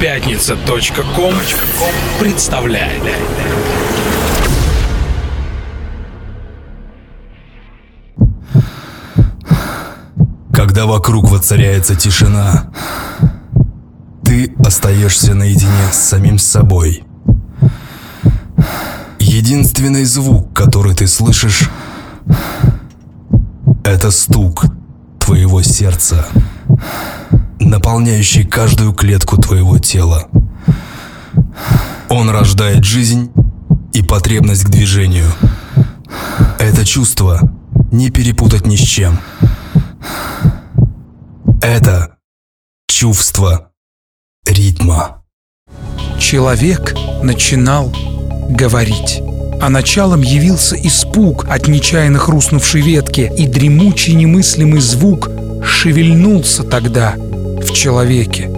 Пятница.ком представляет. Когда вокруг воцаряется тишина, ты остаешься наедине с самим собой. Единственный звук, который ты слышишь, это стук твоего сердца, наполняющий каждую клетку твоего тела. Он рождает жизнь и потребность к движению. Это чувство не перепутать ни с чем. Это чувство ритма. Человек начинал говорить. А началом явился испуг от нечаянно хрустнувшей ветки, и дремучий немыслимый звук шевельнулся тогда человеке.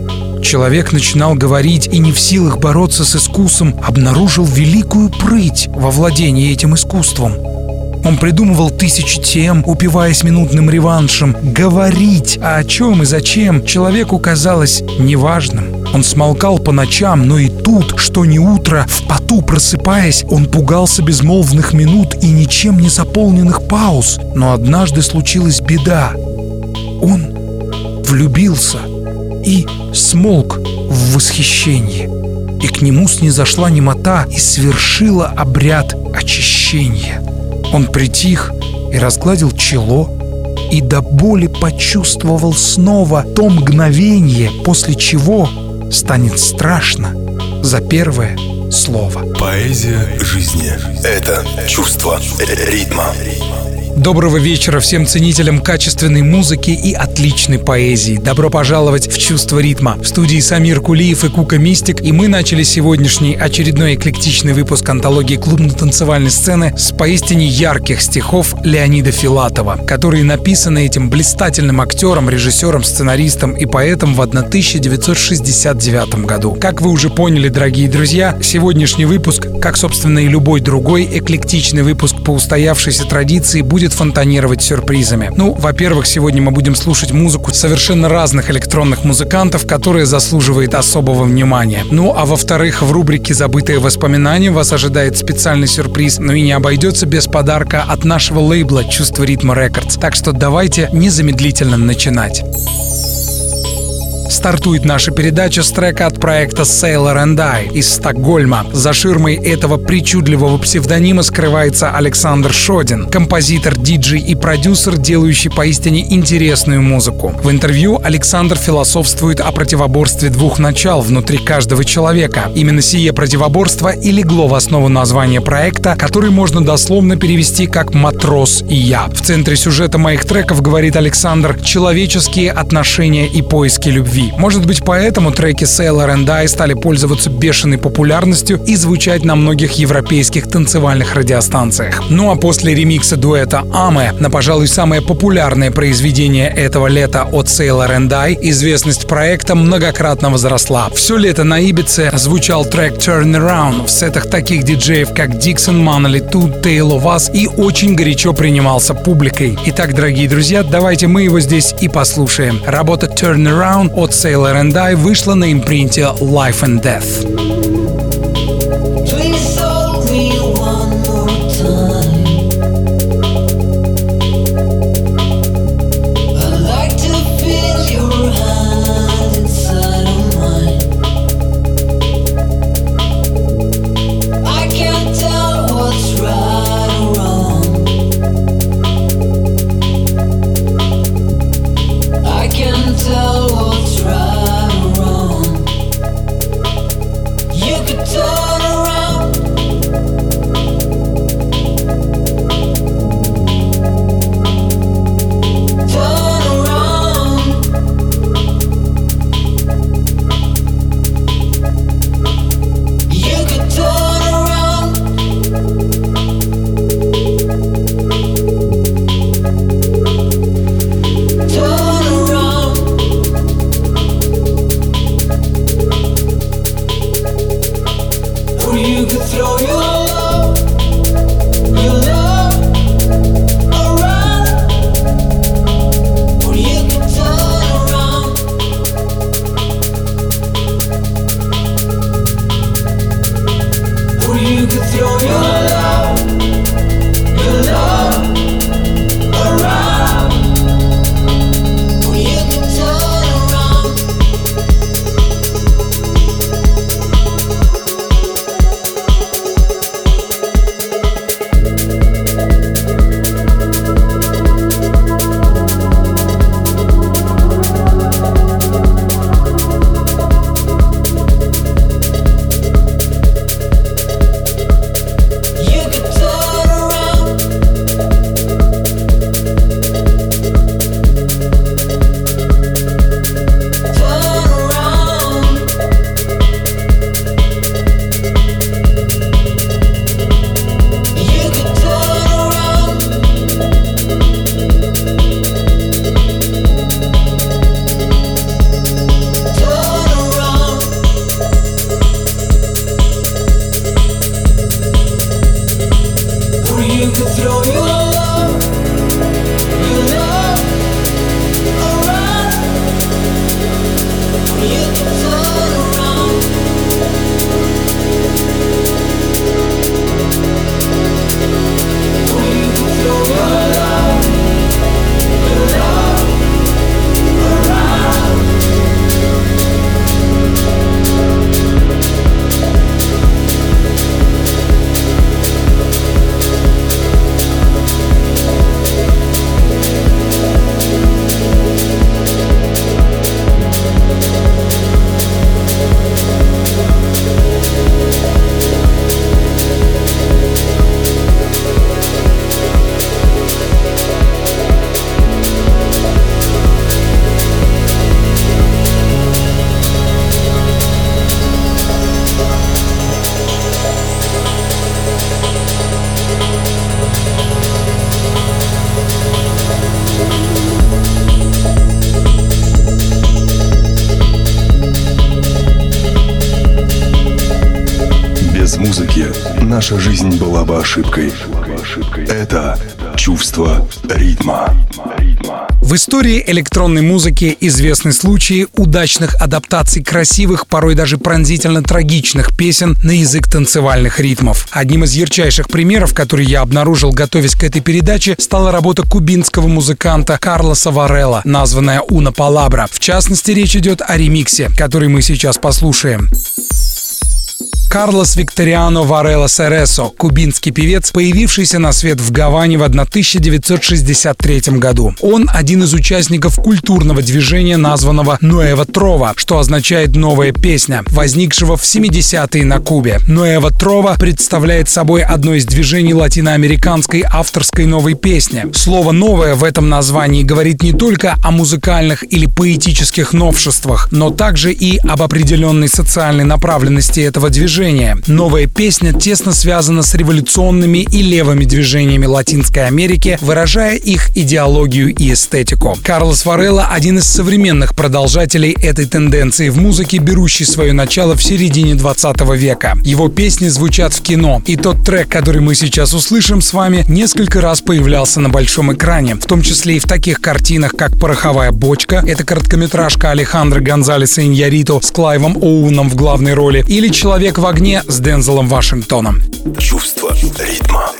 Человек начинал говорить и не в силах бороться с искусом, обнаружил великую прыть во владении этим искусством – он придумывал тысячи тем, упиваясь минутным реваншем. Говорить, а о чем и зачем, человеку казалось неважным. Он смолкал по ночам, но и тут, что не утро, в поту просыпаясь, он пугался безмолвных минут и ничем не заполненных пауз. Но однажды случилась беда. Он влюбился и смолк в восхищении. И к нему снизошла немота и свершила обряд очищения. Он притих и разгладил чело, и до боли почувствовал снова то мгновение, после чего станет страшно за первое слово. Поэзия жизни – это чувство ритма. Доброго вечера всем ценителям качественной музыки и отличной поэзии. Добро пожаловать в «Чувство ритма». В студии Самир Кулиев и Кука Мистик, и мы начали сегодняшний очередной эклектичный выпуск антологии клубно-танцевальной сцены с поистине ярких стихов Леонида Филатова, которые написаны этим блистательным актером, режиссером, сценаристом и поэтом в 1969 году. Как вы уже поняли, дорогие друзья, сегодняшний выпуск, как, собственно, и любой другой эклектичный выпуск по устоявшейся традиции, будет будет фонтанировать сюрпризами. Ну, во-первых, сегодня мы будем слушать музыку совершенно разных электронных музыкантов, которые заслуживает особого внимания. Ну, а во-вторых, в рубрике «Забытые воспоминания» вас ожидает специальный сюрприз, но и не обойдется без подарка от нашего лейбла «Чувство ритма Рекордс». Так что давайте незамедлительно начинать. Стартует наша передача с трека от проекта Sailor and I из Стокгольма. За ширмой этого причудливого псевдонима скрывается Александр Шодин, композитор, диджей и продюсер, делающий поистине интересную музыку. В интервью Александр философствует о противоборстве двух начал внутри каждого человека. Именно сие противоборство и легло в основу названия проекта, который можно дословно перевести как «матрос и я». В центре сюжета моих треков, говорит Александр, человеческие отношения и поиски любви любви. Может быть, поэтому треки Sailor and I стали пользоваться бешеной популярностью и звучать на многих европейских танцевальных радиостанциях. Ну а после ремикса дуэта Аме на, пожалуй, самое популярное произведение этого лета от Sailor and I, известность проекта многократно возросла. Все лето на Ибице звучал трек Turn Around в сетах таких диджеев, как Dixon, Manoli, Two, Tale of Us и очень горячо принимался публикой. Итак, дорогие друзья, давайте мы его здесь и послушаем. Работа Turn Around от Sailor and I вышла на импринте Life and Death. Ошибкой. Это чувство ритма. В истории электронной музыки известны случаи удачных адаптаций красивых, порой даже пронзительно трагичных песен на язык танцевальных ритмов. Одним из ярчайших примеров, который я обнаружил, готовясь к этой передаче, стала работа кубинского музыканта Карлоса Варелла, названная «Уна Палабра». В частности, речь идет о ремиксе, который мы сейчас послушаем. Карлос Викториано Варелла Сересо, кубинский певец, появившийся на свет в Гаване в 1963 году. Он один из участников культурного движения, названного «Нуэва Трова», что означает «новая песня», возникшего в 70-е на Кубе. «Нуэва Трова» представляет собой одно из движений латиноамериканской авторской новой песни. Слово «новое» в этом названии говорит не только о музыкальных или поэтических новшествах, но также и об определенной социальной направленности этого движения движения. Новая песня тесно связана с революционными и левыми движениями Латинской Америки, выражая их идеологию и эстетику. Карлос Варелла – один из современных продолжателей этой тенденции в музыке, берущей свое начало в середине 20 века. Его песни звучат в кино, и тот трек, который мы сейчас услышим с вами, несколько раз появлялся на большом экране, в том числе и в таких картинах, как «Пороховая бочка», это короткометражка Алехандро Гонзалеса Иньярито с Клайвом Оуном в главной роли, или «Человек в огне» с Дензелом Вашингтоном. Чувство ритма.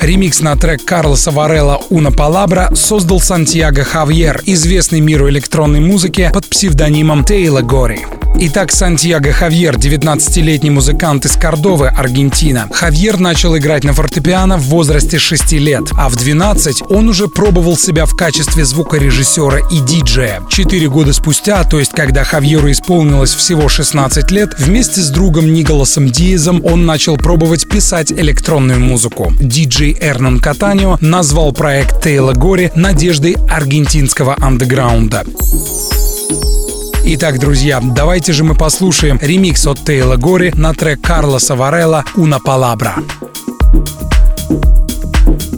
Ремикс на трек Карлоса Варелла «Уна Палабра» создал Сантьяго Хавьер, известный миру электронной музыки под псевдонимом Тейла Гори. Итак, Сантьяго Хавьер, 19-летний музыкант из Кордовы, Аргентина. Хавьер начал играть на фортепиано в возрасте 6 лет, а в 12 он уже пробовал себя в качестве звукорежиссера и диджея. Четыре года спустя, то есть когда Хавьеру исполнилось всего 16 лет, вместе с другом Николасом Диезом он начал пробовать писать электронную музыку. Диджей Эрнан Катанио назвал проект Тейла Гори надеждой аргентинского андеграунда. Итак, друзья, давайте же мы послушаем ремикс от Тейла Гори на трек Карлоса Варелла «Una Palabra». mismo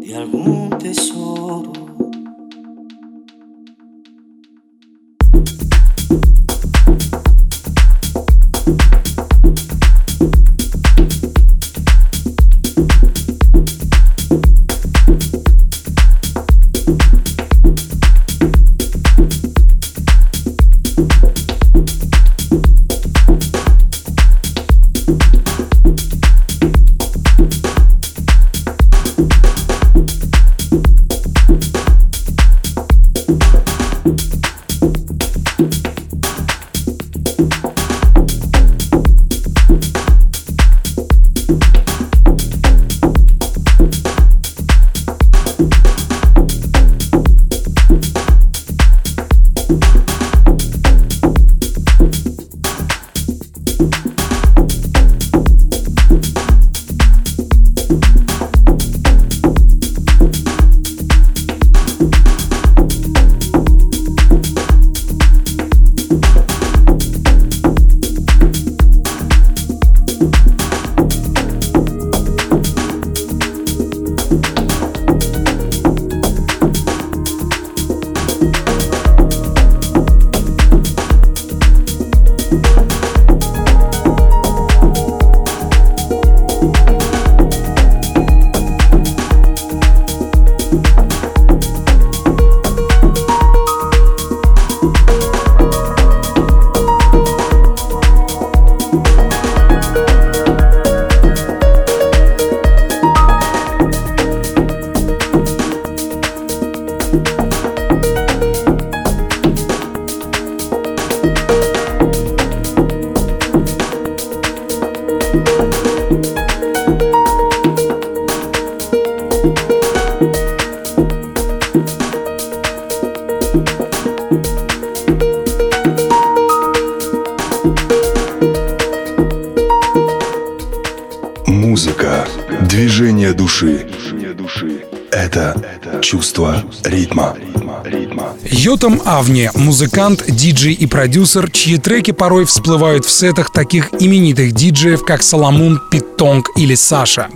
de algún tesoro. Йотам Авни – музыкант, диджей и продюсер, чьи треки порой всплывают в сетах таких именитых диджеев, как Соломон, Питтонг или Саша.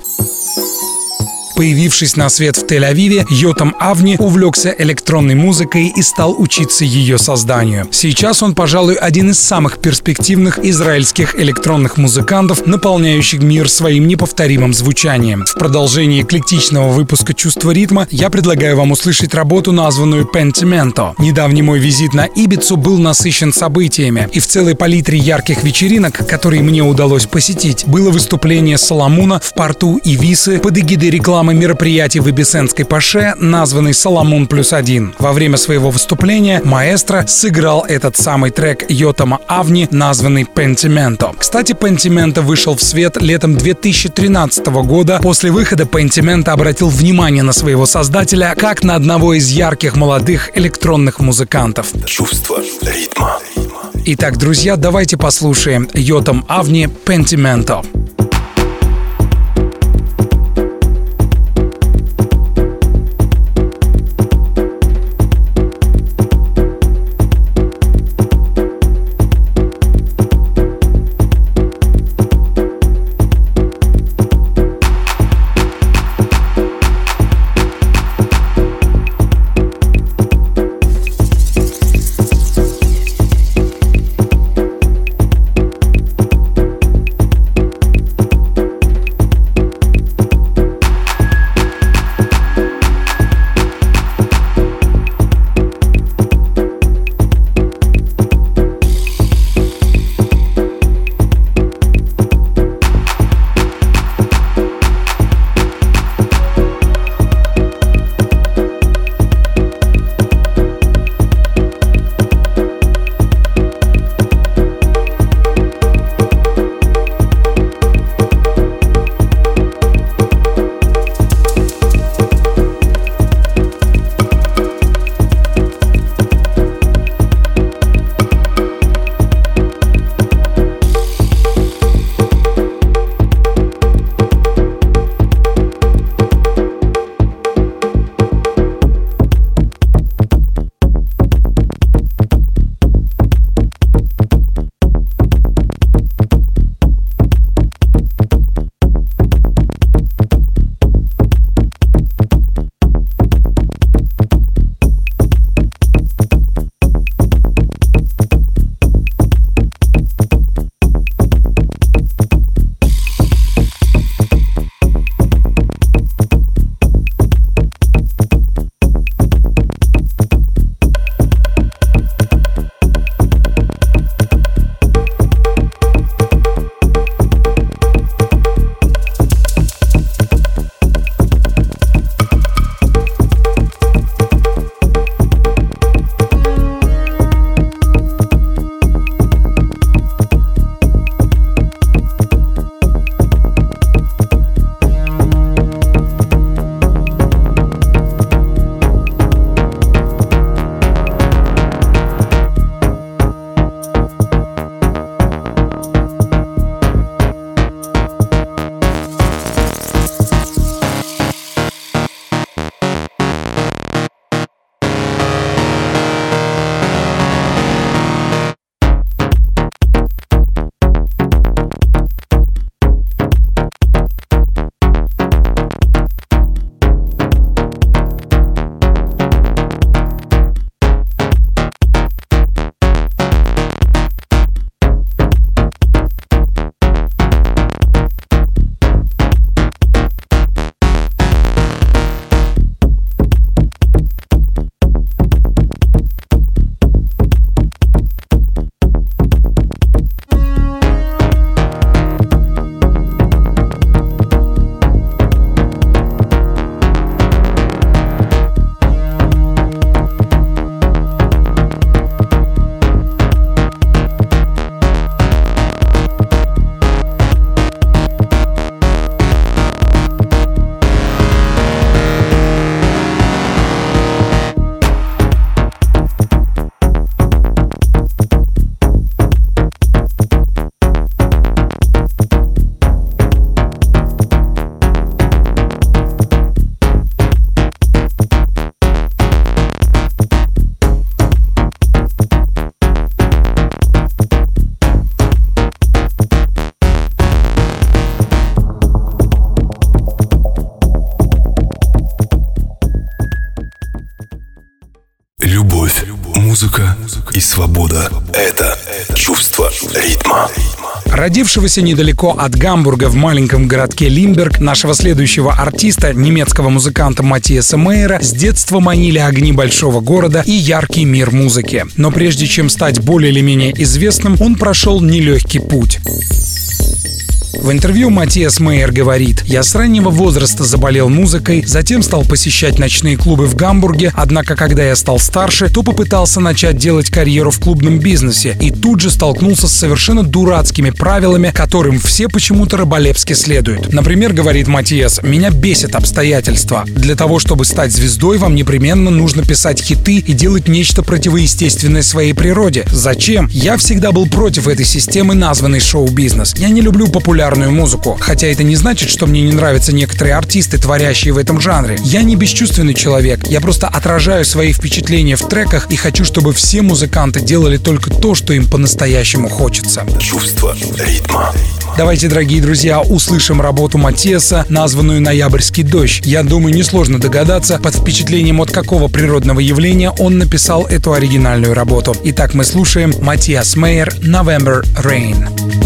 Появившись на свет в Тель-Авиве, Йотам Авни увлекся электронной музыкой и стал учиться ее созданию. Сейчас он, пожалуй, один из самых перспективных израильских электронных музыкантов, наполняющих мир своим неповторимым звучанием. В продолжении эклектичного выпуска «Чувство ритма» я предлагаю вам услышать работу, названную «Pentimento». Недавний мой визит на Ибицу был насыщен событиями, и в целой палитре ярких вечеринок, которые мне удалось посетить, было выступление Соломуна в порту Ивисы под эгидой рекламы мероприятий в Ибисенской Паше, названный «Соломон плюс один». Во время своего выступления маэстро сыграл этот самый трек Йотама Авни, названный «Пентименто». Кстати, «Пентименто» вышел в свет летом 2013 года. После выхода «Пентименто» обратил внимание на своего создателя как на одного из ярких молодых электронных музыкантов. Чувство ритма. Итак, друзья, давайте послушаем Йотам Авни «Пентименто». Родившегося недалеко от Гамбурга в маленьком городке Лимберг, нашего следующего артиста, немецкого музыканта Матиаса Мейера, с детства манили огни большого города и яркий мир музыки. Но прежде чем стать более или менее известным, он прошел нелегкий путь. В интервью Матиас Мейер говорит, «Я с раннего возраста заболел музыкой, затем стал посещать ночные клубы в Гамбурге, однако когда я стал старше, то попытался начать делать карьеру в клубном бизнесе и тут же столкнулся с совершенно дурацкими правилами, которым все почему-то раболепски следуют. Например, говорит Матиас, «Меня бесит обстоятельства. Для того, чтобы стать звездой, вам непременно нужно писать хиты и делать нечто противоестественное своей природе. Зачем? Я всегда был против этой системы, названной шоу-бизнес. Я не люблю популярную популярную музыку. Хотя это не значит, что мне не нравятся некоторые артисты, творящие в этом жанре. Я не бесчувственный человек, я просто отражаю свои впечатления в треках и хочу, чтобы все музыканты делали только то, что им по-настоящему хочется. Чувство ритма. Давайте, дорогие друзья, услышим работу Матеса, названную «Ноябрьский дождь». Я думаю, несложно догадаться, под впечатлением от какого природного явления он написал эту оригинальную работу. Итак, мы слушаем Матиас Мейер «November Rain».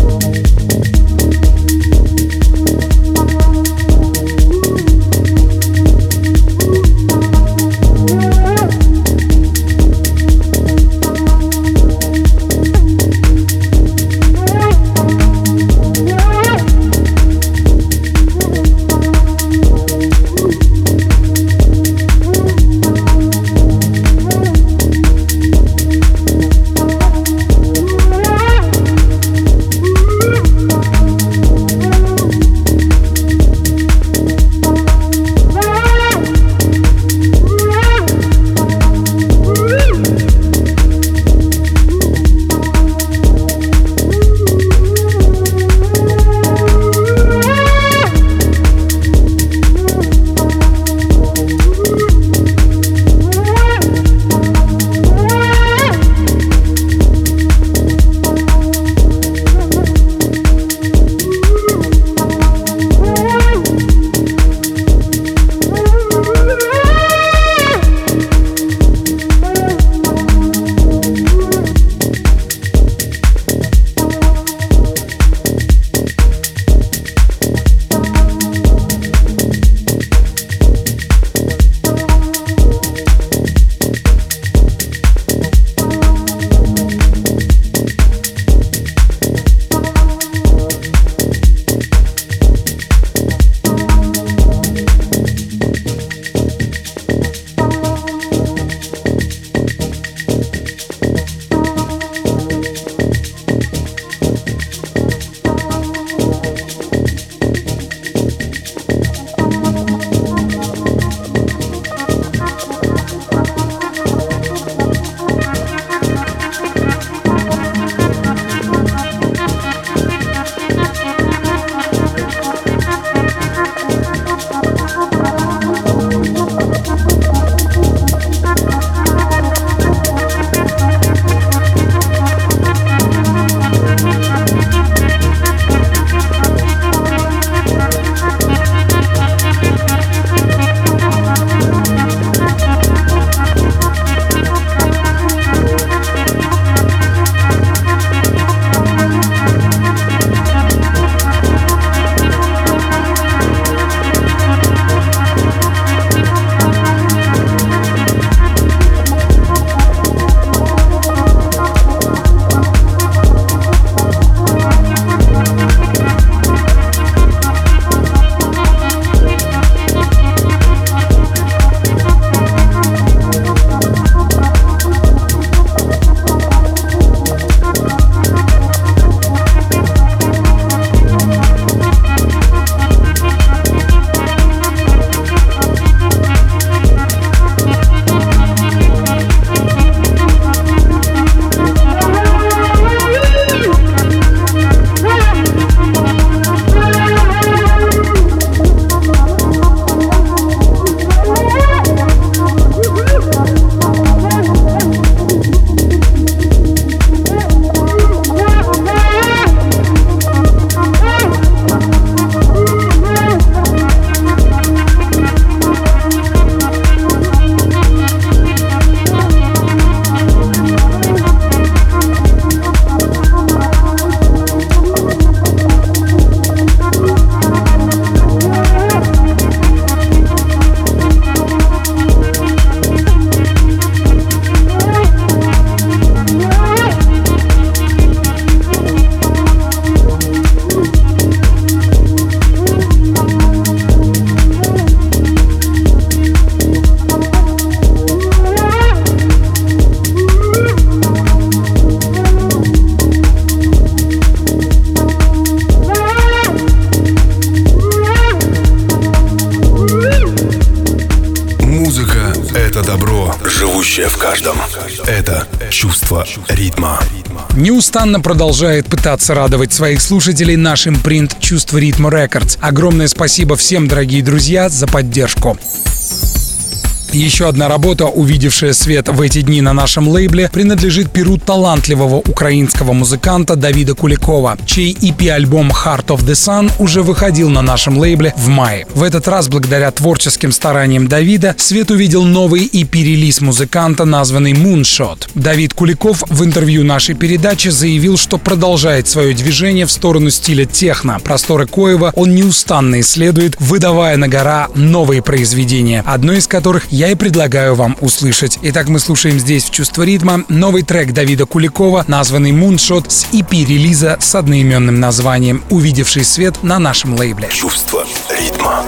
Добро, живущее в каждом. Это чувство ритма. Неустанно продолжает пытаться радовать своих слушателей наш импринт «Чувство ритма рекордс». Огромное спасибо всем, дорогие друзья, за поддержку. Еще одна работа, увидевшая свет в эти дни на нашем лейбле, принадлежит перу талантливого украинского музыканта Давида Куликова, чей EP-альбом Heart of the Sun уже выходил на нашем лейбле в мае. В этот раз, благодаря творческим стараниям Давида, свет увидел новый EP-релиз музыканта, названный Moonshot. Давид Куликов в интервью нашей передачи заявил, что продолжает свое движение в сторону стиля техно. Просторы Коева он неустанно исследует, выдавая на гора новые произведения, одно из которых я и предлагаю вам услышать. Итак, мы слушаем здесь в «Чувство ритма» новый трек Давида Куликова, названный «Moonshot» с EP-релиза с одноименным названием, увидевший свет на нашем лейбле. Чувство ритма.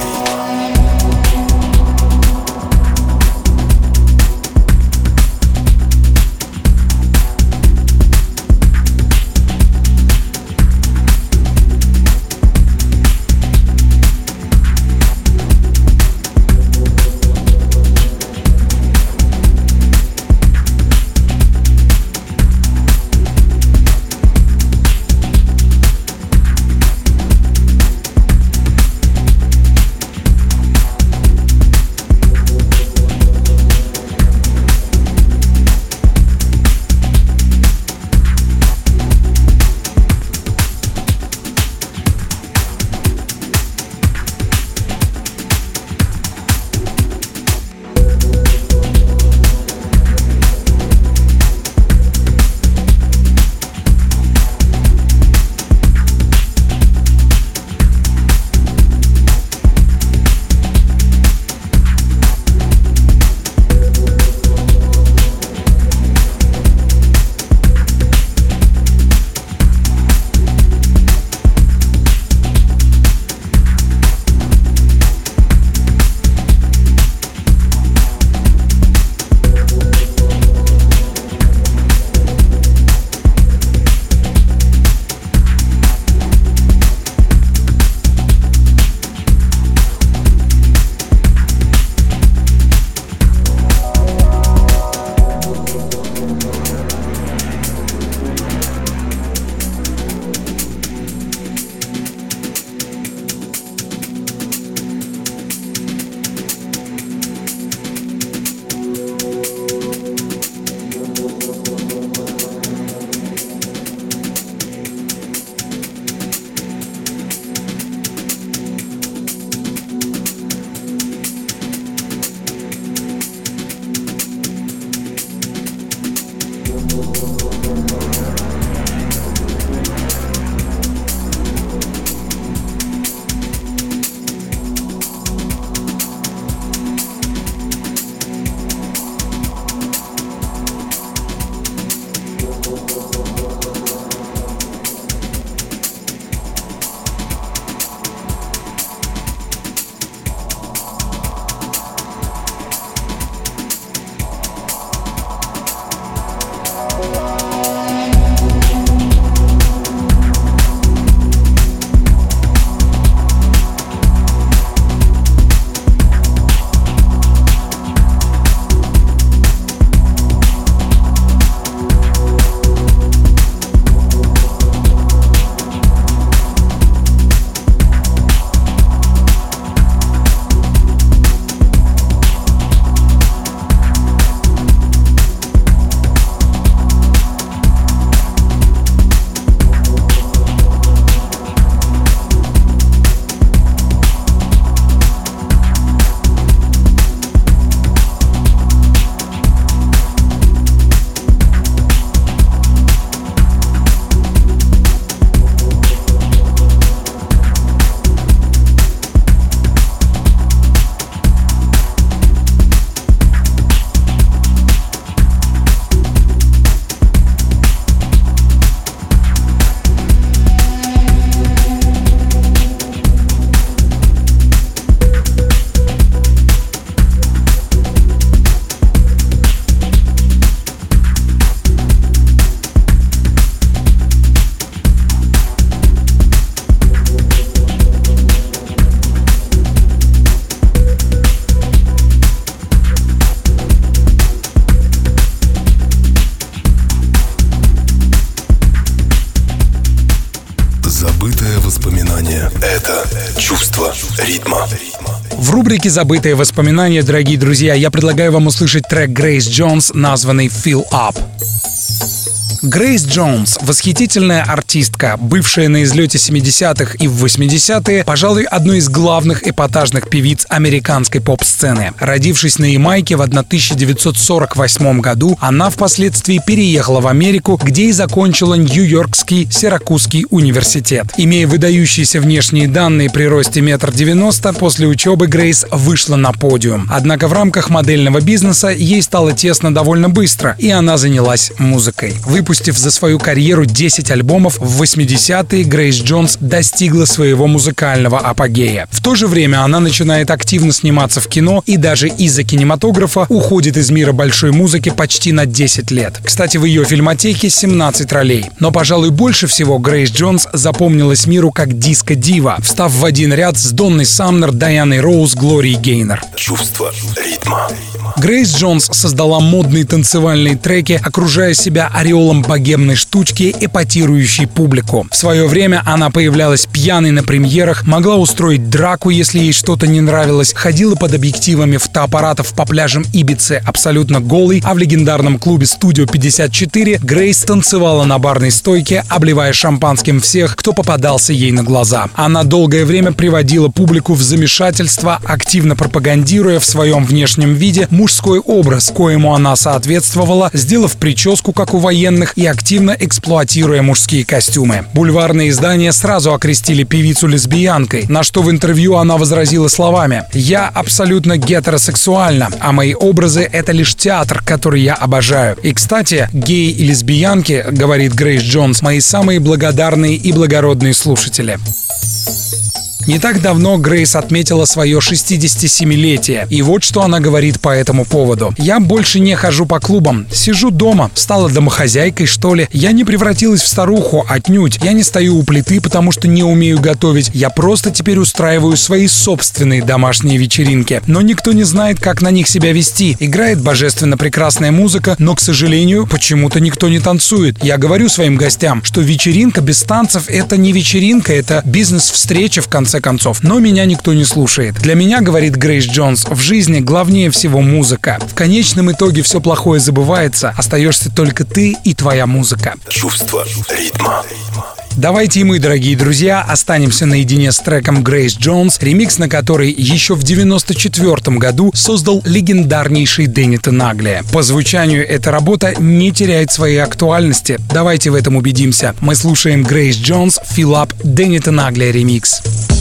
Ритма. В рубрике «Забытые воспоминания», дорогие друзья, я предлагаю вам услышать трек Грейс Джонс, названный «Fill Up». Грейс Джонс — восхитительная артистка, бывшая на излете 70-х и в 80-е, пожалуй, одной из главных эпатажных певиц американской поп-сцены. Родившись на Ямайке в 1948 году, она впоследствии переехала в Америку, где и закончила Нью-Йоркский Сиракузский университет. Имея выдающиеся внешние данные при росте метр девяносто, после учебы Грейс вышла на подиум. Однако в рамках модельного бизнеса ей стало тесно довольно быстро, и она занялась музыкой. Выпустив Выпустив за свою карьеру 10 альбомов, в 80-е Грейс Джонс достигла своего музыкального апогея. В то же время она начинает активно сниматься в кино и даже из-за кинематографа уходит из мира большой музыки почти на 10 лет. Кстати, в ее фильмотеке 17 ролей. Но, пожалуй, больше всего Грейс Джонс запомнилась миру как диско-дива, встав в один ряд с Донной Самнер, Дайаной Роуз, Глорией Гейнер. Чувство ритма. Грейс Джонс создала модные танцевальные треки, окружая себя ореолом богемной штучки, эпатирующей публику. В свое время она появлялась пьяной на премьерах, могла устроить драку, если ей что-то не нравилось, ходила под объективами фотоаппаратов по пляжам Ибицы абсолютно голой, а в легендарном клубе «Студио 54» Грейс танцевала на барной стойке, обливая шампанским всех, кто попадался ей на глаза. Она долгое время приводила публику в замешательство, активно пропагандируя в своем внешнем виде мужской образ, коему она соответствовала, сделав прическу, как у военных, и активно эксплуатируя мужские костюмы. Бульварные издания сразу окрестили певицу лесбиянкой, на что в интервью она возразила словами «Я абсолютно гетеросексуальна, а мои образы — это лишь театр, который я обожаю». И, кстати, геи и лесбиянки, говорит Грейс Джонс, мои самые благодарные и благородные слушатели. Не так давно Грейс отметила свое 67-летие, и вот что она говорит по этому поводу. «Я больше не хожу по клубам, сижу дома, стала домохозяйкой, что ли. Я не превратилась в старуху, отнюдь. Я не стою у плиты, потому что не умею готовить. Я просто теперь устраиваю свои собственные домашние вечеринки. Но никто не знает, как на них себя вести. Играет божественно прекрасная музыка, но, к сожалению, почему-то никто не танцует. Я говорю своим гостям, что вечеринка без танцев — это не вечеринка, это бизнес-встреча в конце конце концов. Но меня никто не слушает. Для меня, говорит Грейс Джонс, в жизни главнее всего музыка. В конечном итоге все плохое забывается, остаешься только ты и твоя музыка. Чувство ритма. Давайте и мы, дорогие друзья, останемся наедине с треком Грейс Джонс, ремикс на который еще в 94 году создал легендарнейший Дэнни Тенаглия. По звучанию эта работа не теряет своей актуальности. Давайте в этом убедимся. Мы слушаем Грейс Джонс, Up, Дэнни Тенаглия ремикс. can't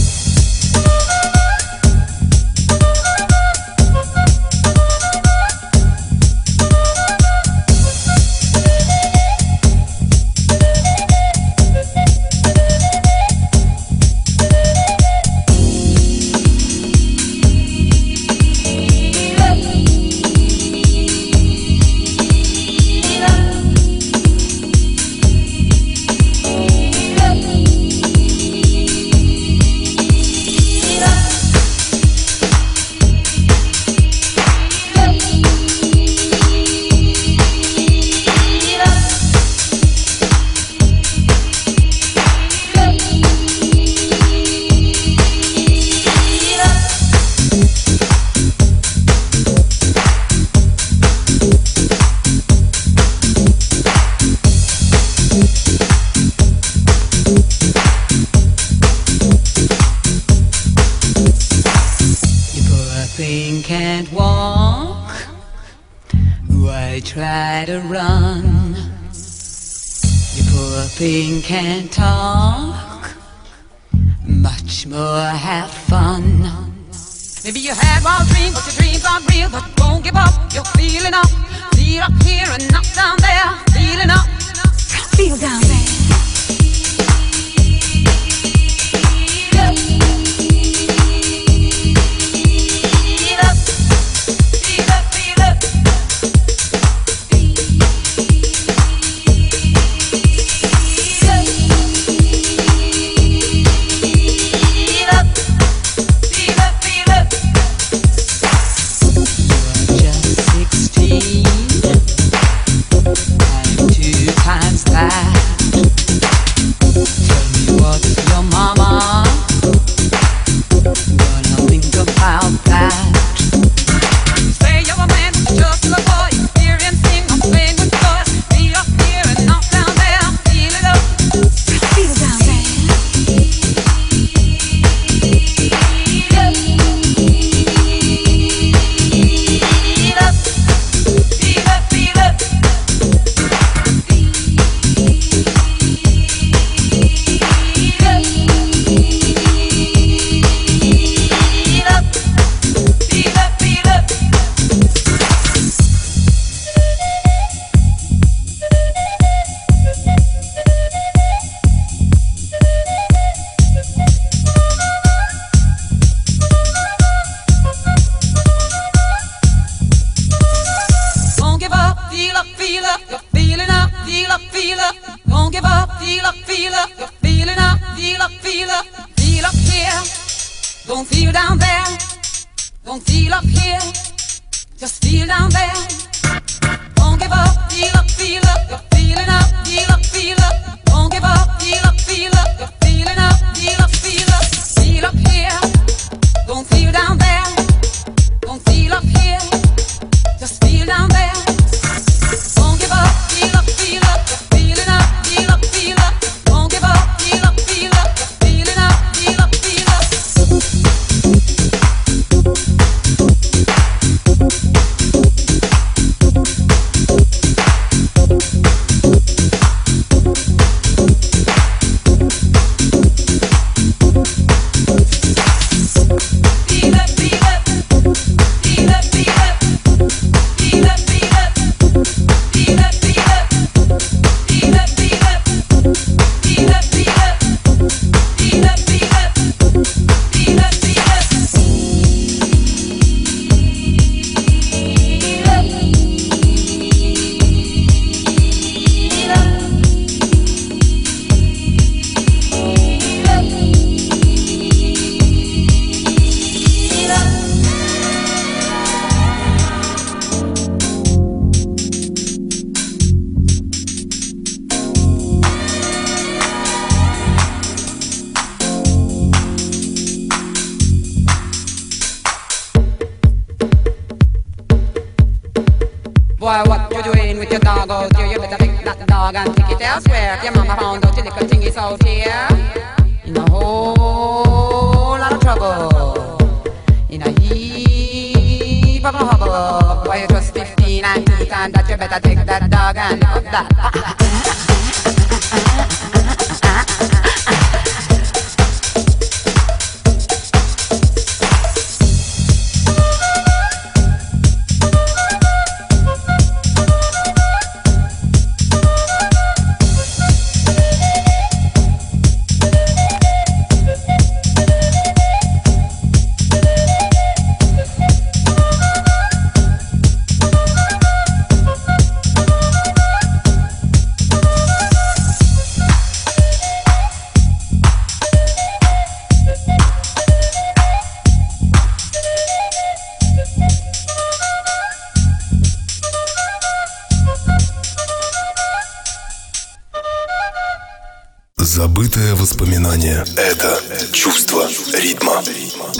Забытое воспоминание. Это чувство ритма.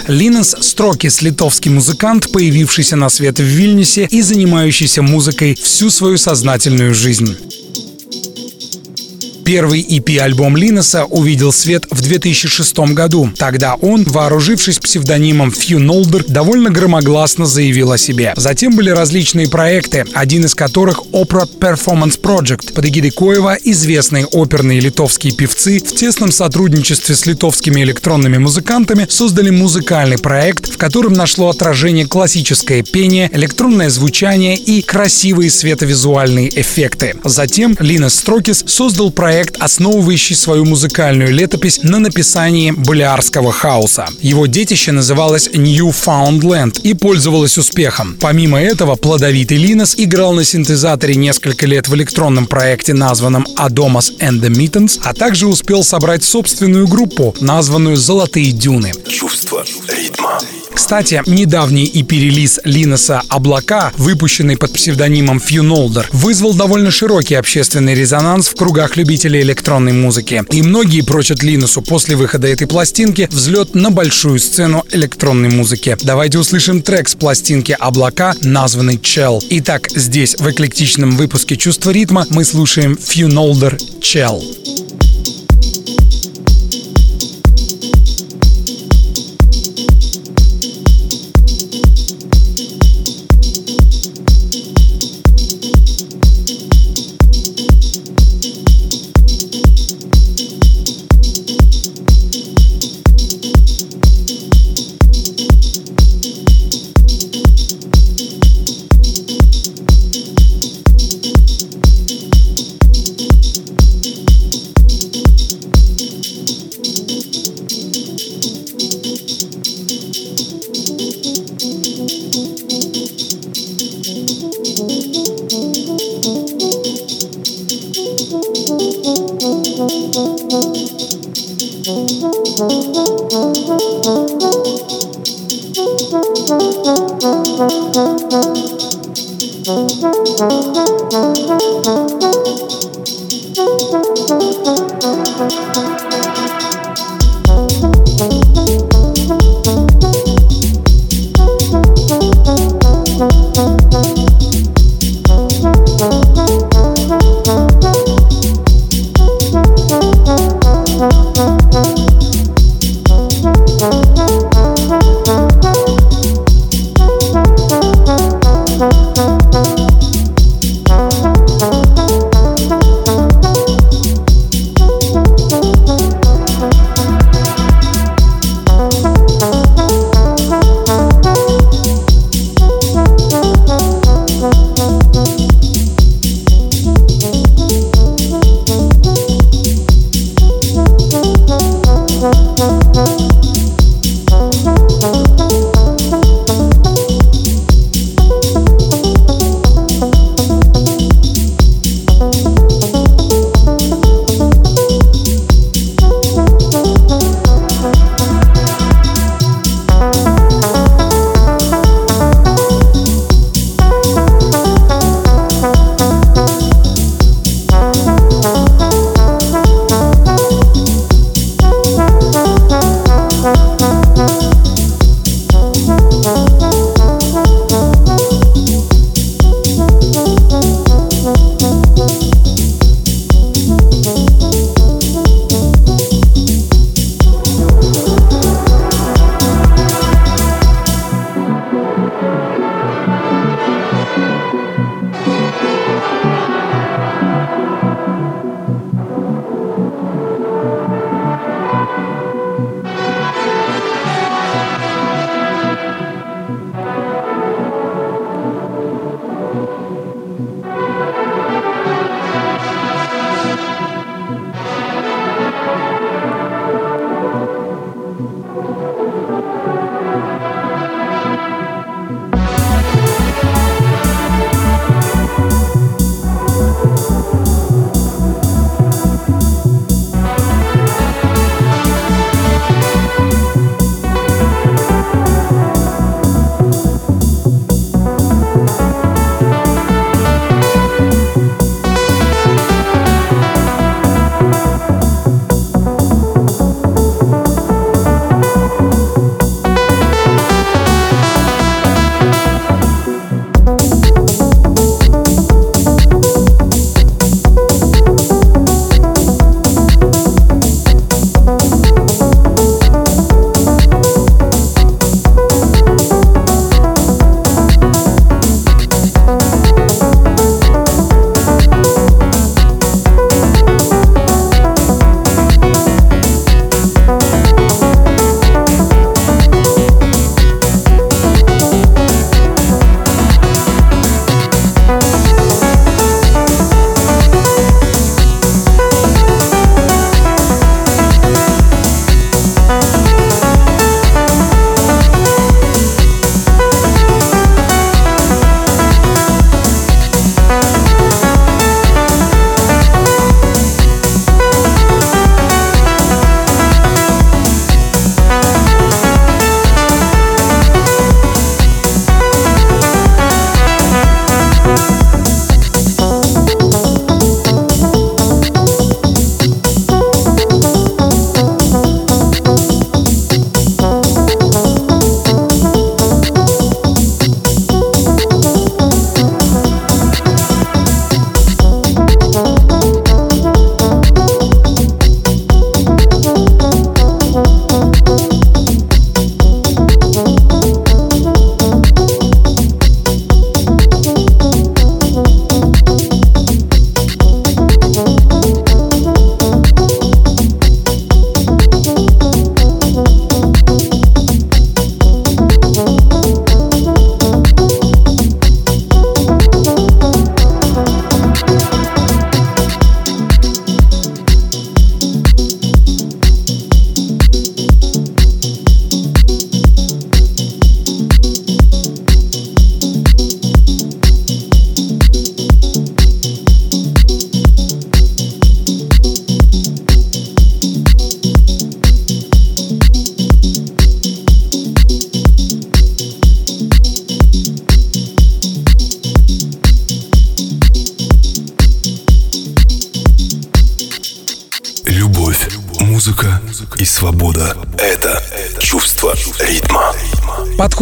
Линос Строкис – литовский музыкант, появившийся на свет в Вильнюсе и занимающийся музыкой всю свою сознательную жизнь. Первый EP-альбом Линоса увидел свет в 2006 году. Тогда он, вооружившись псевдонимом Фью Нолдер, довольно громогласно заявил о себе. Затем были различные проекты, один из которых Opera Performance Project. Под эгидой Коева известные оперные литовские певцы в тесном сотрудничестве с литовскими электронными музыкантами создали музыкальный проект, в котором нашло отражение классическое пение, электронное звучание и красивые световизуальные эффекты. Затем Линос Строкис создал проект, основывающий свою музыкальную летопись на написании болярского хаоса. Его детище называлось Newfoundland и пользовалось успехом. Помимо этого, плодовитый Линос играл на синтезаторе несколько лет в электронном проекте, названном Adomas and the Mittens, а также успел собрать собственную группу, названную «Золотые дюны». Чувство ритма. Кстати, недавний EP-релиз Линоса «Облака», выпущенный под псевдонимом Фью Нолдер, вызвал довольно широкий общественный резонанс в кругах любителей электронной музыки. И многие прочат Линосу после выхода этой пластинки взлет на большую сцену электронной музыки. Давайте услышим трек с пластинки «Облака», названный «Chell». Итак, здесь, в эклектичном выпуске «Чувство ритма» мы слушаем Фью Нолдер «Chell».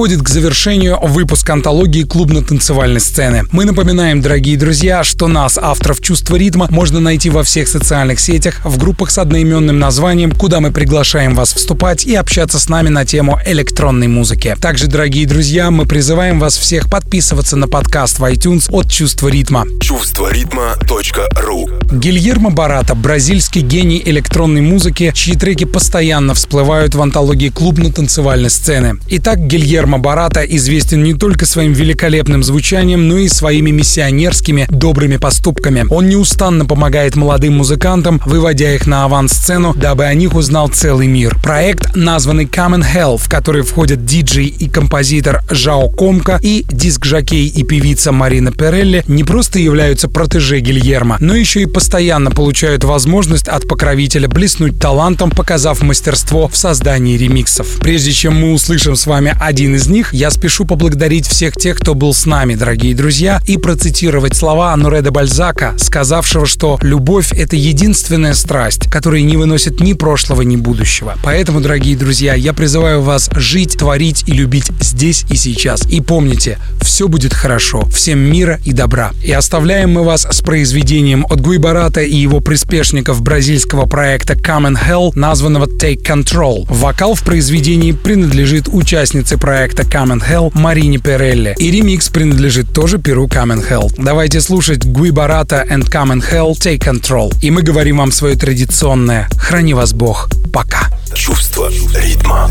Подходит к завершению выпуск антологии клубно-танцевальной сцены. Мы напоминаем, дорогие друзья, что нас, авторов «Чувства ритма», можно найти во всех социальных сетях, в группах с одноименным названием, куда мы приглашаем вас вступать и общаться с нами на тему электронной музыки. Также, дорогие друзья, мы призываем вас всех подписываться на подкаст в iTunes от «Чувства ритма». Чувство ритма.ру Гильермо Барата – бразильский гений электронной музыки, чьи треки постоянно всплывают в антологии клубно-танцевальной сцены. Итак, Гильермо Барата известен не только своим великолепным звучанием, но и своими миссионерскими добрыми поступками. Он неустанно помогает молодым музыкантам, выводя их на авансцену, дабы о них узнал целый мир. Проект, названный Common Hell, в который входят диджей и композитор Жао Комка и диск-жокей и певица Марина Перелли, не просто являются протеже Гильермо, но еще и постоянно получают возможность от покровителя блеснуть талантом, показав мастерство в создании ремиксов. Прежде чем мы услышим с вами один из них, я спешу поблагодарить всех тех, кто был с нами, дорогие друзья, и процитировать слова Ануреда Бальзака, сказавшего, что любовь — это единственная страсть, которая не выносит ни прошлого, ни будущего. Поэтому, дорогие друзья, я призываю вас жить, творить и любить здесь и сейчас. И помните, все будет хорошо. Всем мира и добра. И оставляем мы вас с произведением от Гуи Барата и его приспешников бразильского проекта Common Hell, названного Take Control. Вокал в произведении принадлежит участнице проекта Common Hell Марине Перелли. И ремикс принадлежит тоже перу Common Hell. Давайте слушать Гуи Барата and Common Hell Take Control. И мы говорим вам свое традиционное «Храни вас Бог». Пока. Чувство ритма.